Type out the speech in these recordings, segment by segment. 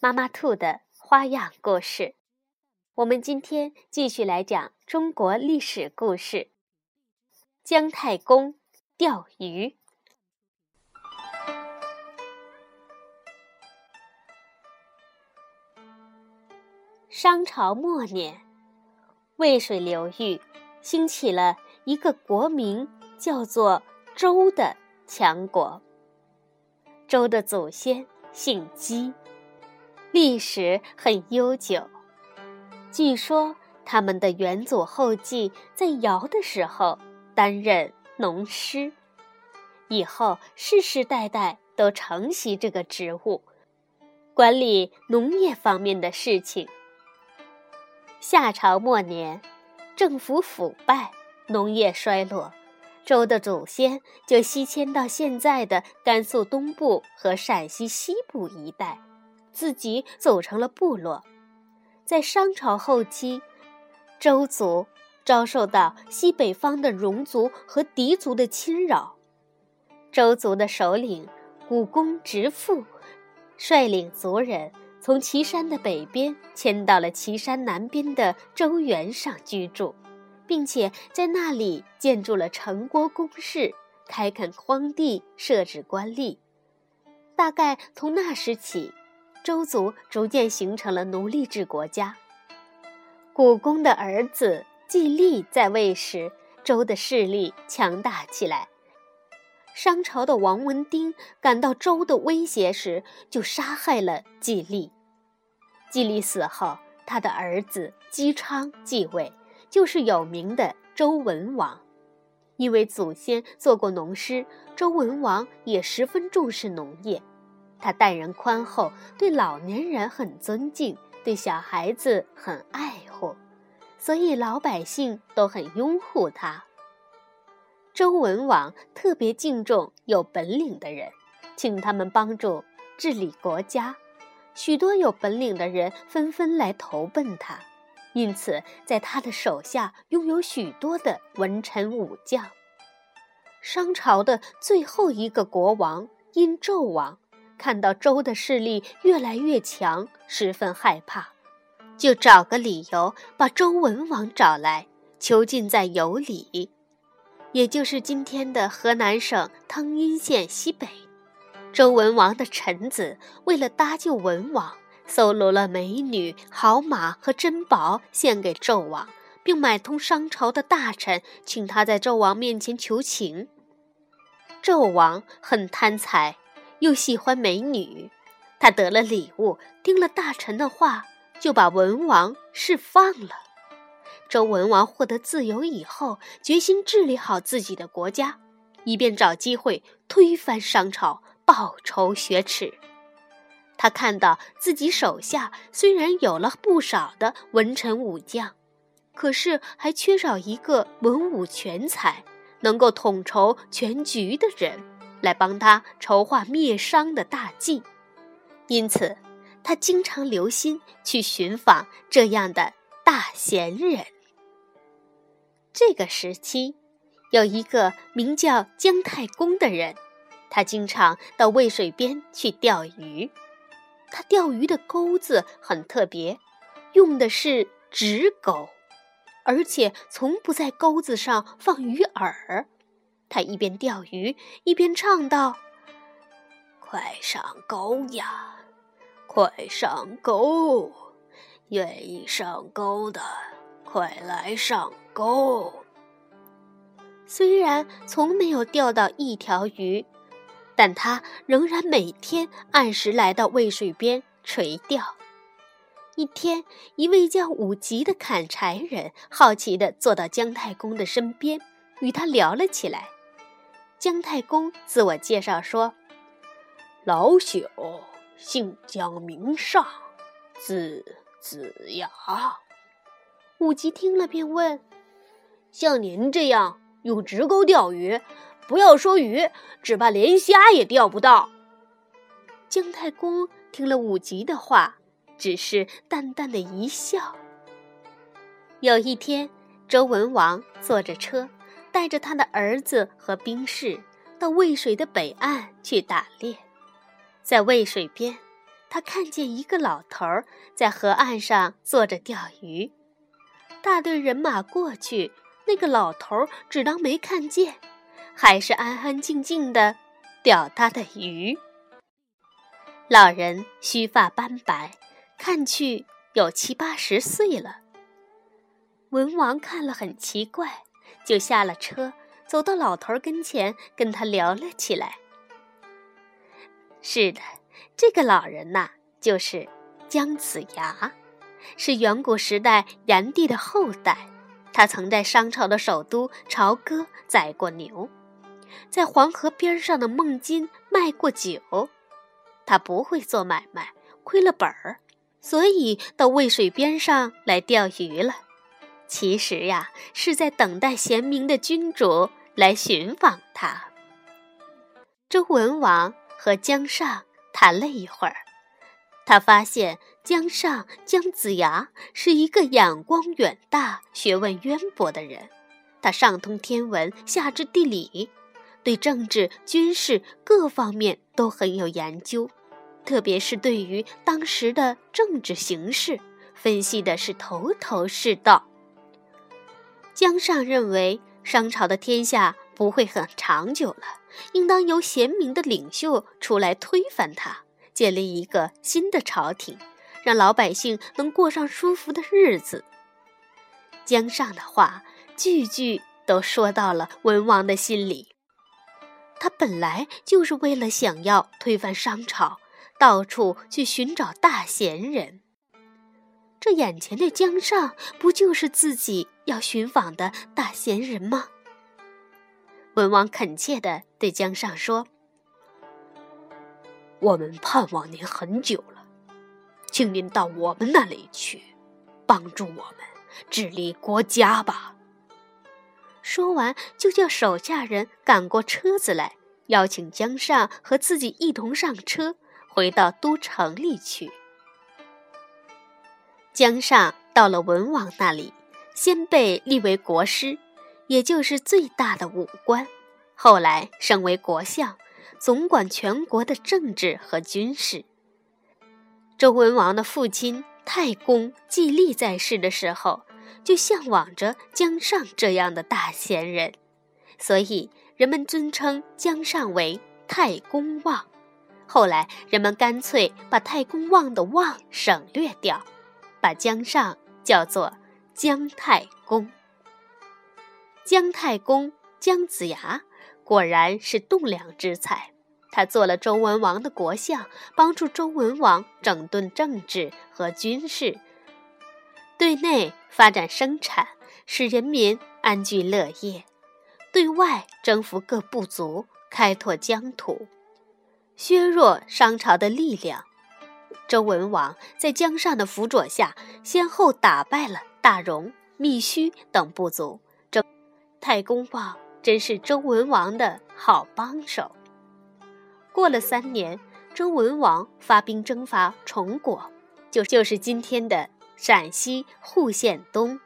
妈妈兔的花样故事，我们今天继续来讲中国历史故事。姜太公钓鱼。商朝末年，渭水流域兴起了一个国名叫做周的强国。周的祖先姓姬。历史很悠久，据说他们的元祖后继在尧的时候担任农师，以后世世代代都承袭这个职务，管理农业方面的事情。夏朝末年，政府腐败，农业衰落，周的祖先就西迁到现在的甘肃东部和陕西西部一带。自己走成了部落，在商朝后期，周族遭受到西北方的戎族和狄族的侵扰。周族的首领古公直父率领族人从岐山的北边迁到了岐山南边的周原上居住，并且在那里建筑了城郭宫室，开垦荒地，设置官吏。大概从那时起。周族逐渐形成了奴隶制国家。古公的儿子季历在位时，周的势力强大起来。商朝的王文丁感到周的威胁时，就杀害了季历。季历死后，他的儿子姬昌继位，就是有名的周文王。因为祖先做过农师，周文王也十分重视农业。他待人宽厚，对老年人很尊敬，对小孩子很爱护，所以老百姓都很拥护他。周文王特别敬重有本领的人，请他们帮助治理国家，许多有本领的人纷纷来投奔他，因此在他的手下拥有许多的文臣武将。商朝的最后一个国王殷纣王。看到周的势力越来越强，十分害怕，就找个理由把周文王找来，囚禁在有里，也就是今天的河南省汤阴县西北。周文王的臣子为了搭救文王，搜罗了美女、好马和珍宝献给纣王，并买通商朝的大臣，请他在纣王面前求情。纣王很贪财。又喜欢美女，他得了礼物，听了大臣的话，就把文王释放了。周文王获得自由以后，决心治理好自己的国家，以便找机会推翻商朝，报仇雪耻。他看到自己手下虽然有了不少的文臣武将，可是还缺少一个文武全才，能够统筹全局的人。来帮他筹划灭商的大计，因此他经常留心去寻访这样的大贤人。这个时期，有一个名叫姜太公的人，他经常到渭水边去钓鱼。他钓鱼的钩子很特别，用的是直钩，而且从不在钩子上放鱼饵。他一边钓鱼一边唱道：“快上钩呀，快上钩！愿意上钩的，快来上钩！”虽然从没有钓到一条鱼，但他仍然每天按时来到渭水边垂钓。一天，一位叫武吉的砍柴人好奇地坐到姜太公的身边，与他聊了起来。姜太公自我介绍说：“老朽姓姜名尚，字子牙。武吉听了便问：“像您这样用直钩钓鱼，不要说鱼，只怕连虾也钓不到。”姜太公听了武吉的话，只是淡淡的一笑。有一天，周文王坐着车，带着他的儿子和兵士到渭水的北岸去打猎。在渭水边，他看见一个老头在河岸上坐着钓鱼。大队人马过去，那个老头只当没看见，还是安安静静的钓他的鱼。老人须发斑白，看去有七八十岁了。文王看了很奇怪，就下了车，走到老头跟前，跟他聊了起来。是的，这个老人呐，就是姜子牙，是远古时代炎帝的后代。他曾在商朝的首都朝歌宰过牛，在黄河边上的孟津卖过酒。他不会做买卖，亏了本儿，所以到渭水边上来钓鱼了。其实呀，是在等待贤明的君主来寻访他。周文王和姜尚谈了一会儿，他发现姜尚姜子牙是一个眼光远大、学问渊博的人，他上通天文，下知地理，对政治、军事各方面都很有研究。特别是对于当时的政治形势分析的是头头是道。姜尚认为商朝的天下不会很长久了，应当由贤明的领袖出来推翻它，建立一个新的朝廷，让老百姓能过上舒服的日子。姜尚的话句句都说到了文王的心里，他本来就是为了想要推翻商朝。到处去寻找大贤人，眼前的姜尚不就是自己要寻访的大贤人吗？文王恳切地对姜尚说：“我们盼望您很久了，请您到我们那里去，帮助我们治理国家吧。”说完，就叫手下人赶过车子来，邀请姜尚和自己一同上车。回到都城里去。姜尚到了文王那里，先被立为国师，也就是最大的武官，后来升为国相，总管全国的政治和军事。周文王的父亲太公季历在世的时候，就向往着姜尚这样的大贤人，所以人们尊称姜尚为太公望。后来，人们干脆把太公望的望省略掉，把姜尚叫做姜太公。姜太公姜子牙果然是栋梁之才，他做了周文王的国相，帮助周文王整顿政治和军事，对内发展生产，使人民安居乐业；对外征服各部族，开拓疆土。削弱商朝的力量。周文王在姜尚的辅佐下，先后打败了大戎、密须等部族。这太公望真是周文王的好帮手。过了三年，周文王发兵征伐崇国，就就是今天的陕西户县东。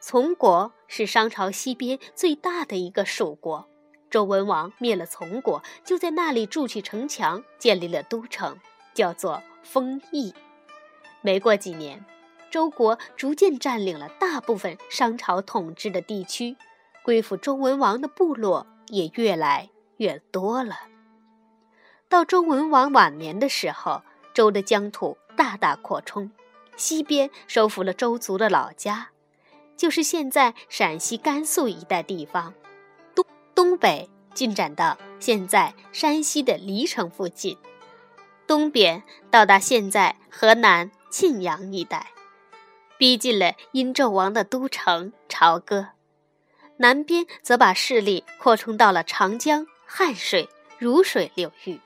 崇国是商朝西边最大的一个属国。周文王灭了从国，就在那里筑起城墙，建立了都城，叫做封邑。没过几年，周国逐渐占领了大部分商朝统治的地区，归附周文王的部落也越来越多了。到周文王晚年的时候，周的疆土大大扩充，西边收复了周族的老家，就是现在陕西、甘肃一带地方。东东北进展到现在山西的黎城附近，东边到达现在河南沁阳一带，逼近了殷纣王的都城朝歌；南边则把势力扩充到了长江、汉水、汝水流域。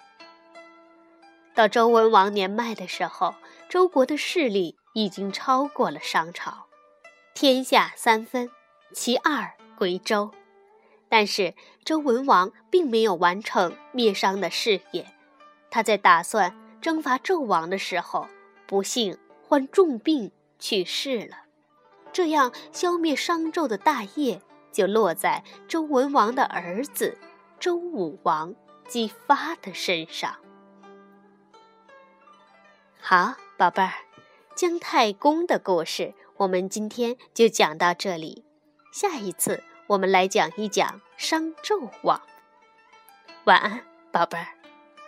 到周文王年迈的时候，周。周国的势力已经超过了商朝，天下三分，其二归周。但是周文王并没有完成灭商的事业，他在打算征伐纣王的时候，不幸患重病去世了。这样，消灭商纣的大业就落在周文王的儿子周武王姬发的身上。好，宝贝儿，姜太公的故事我们今天就讲到这里，下一次我们来讲一讲商纣王。晚安，宝贝儿。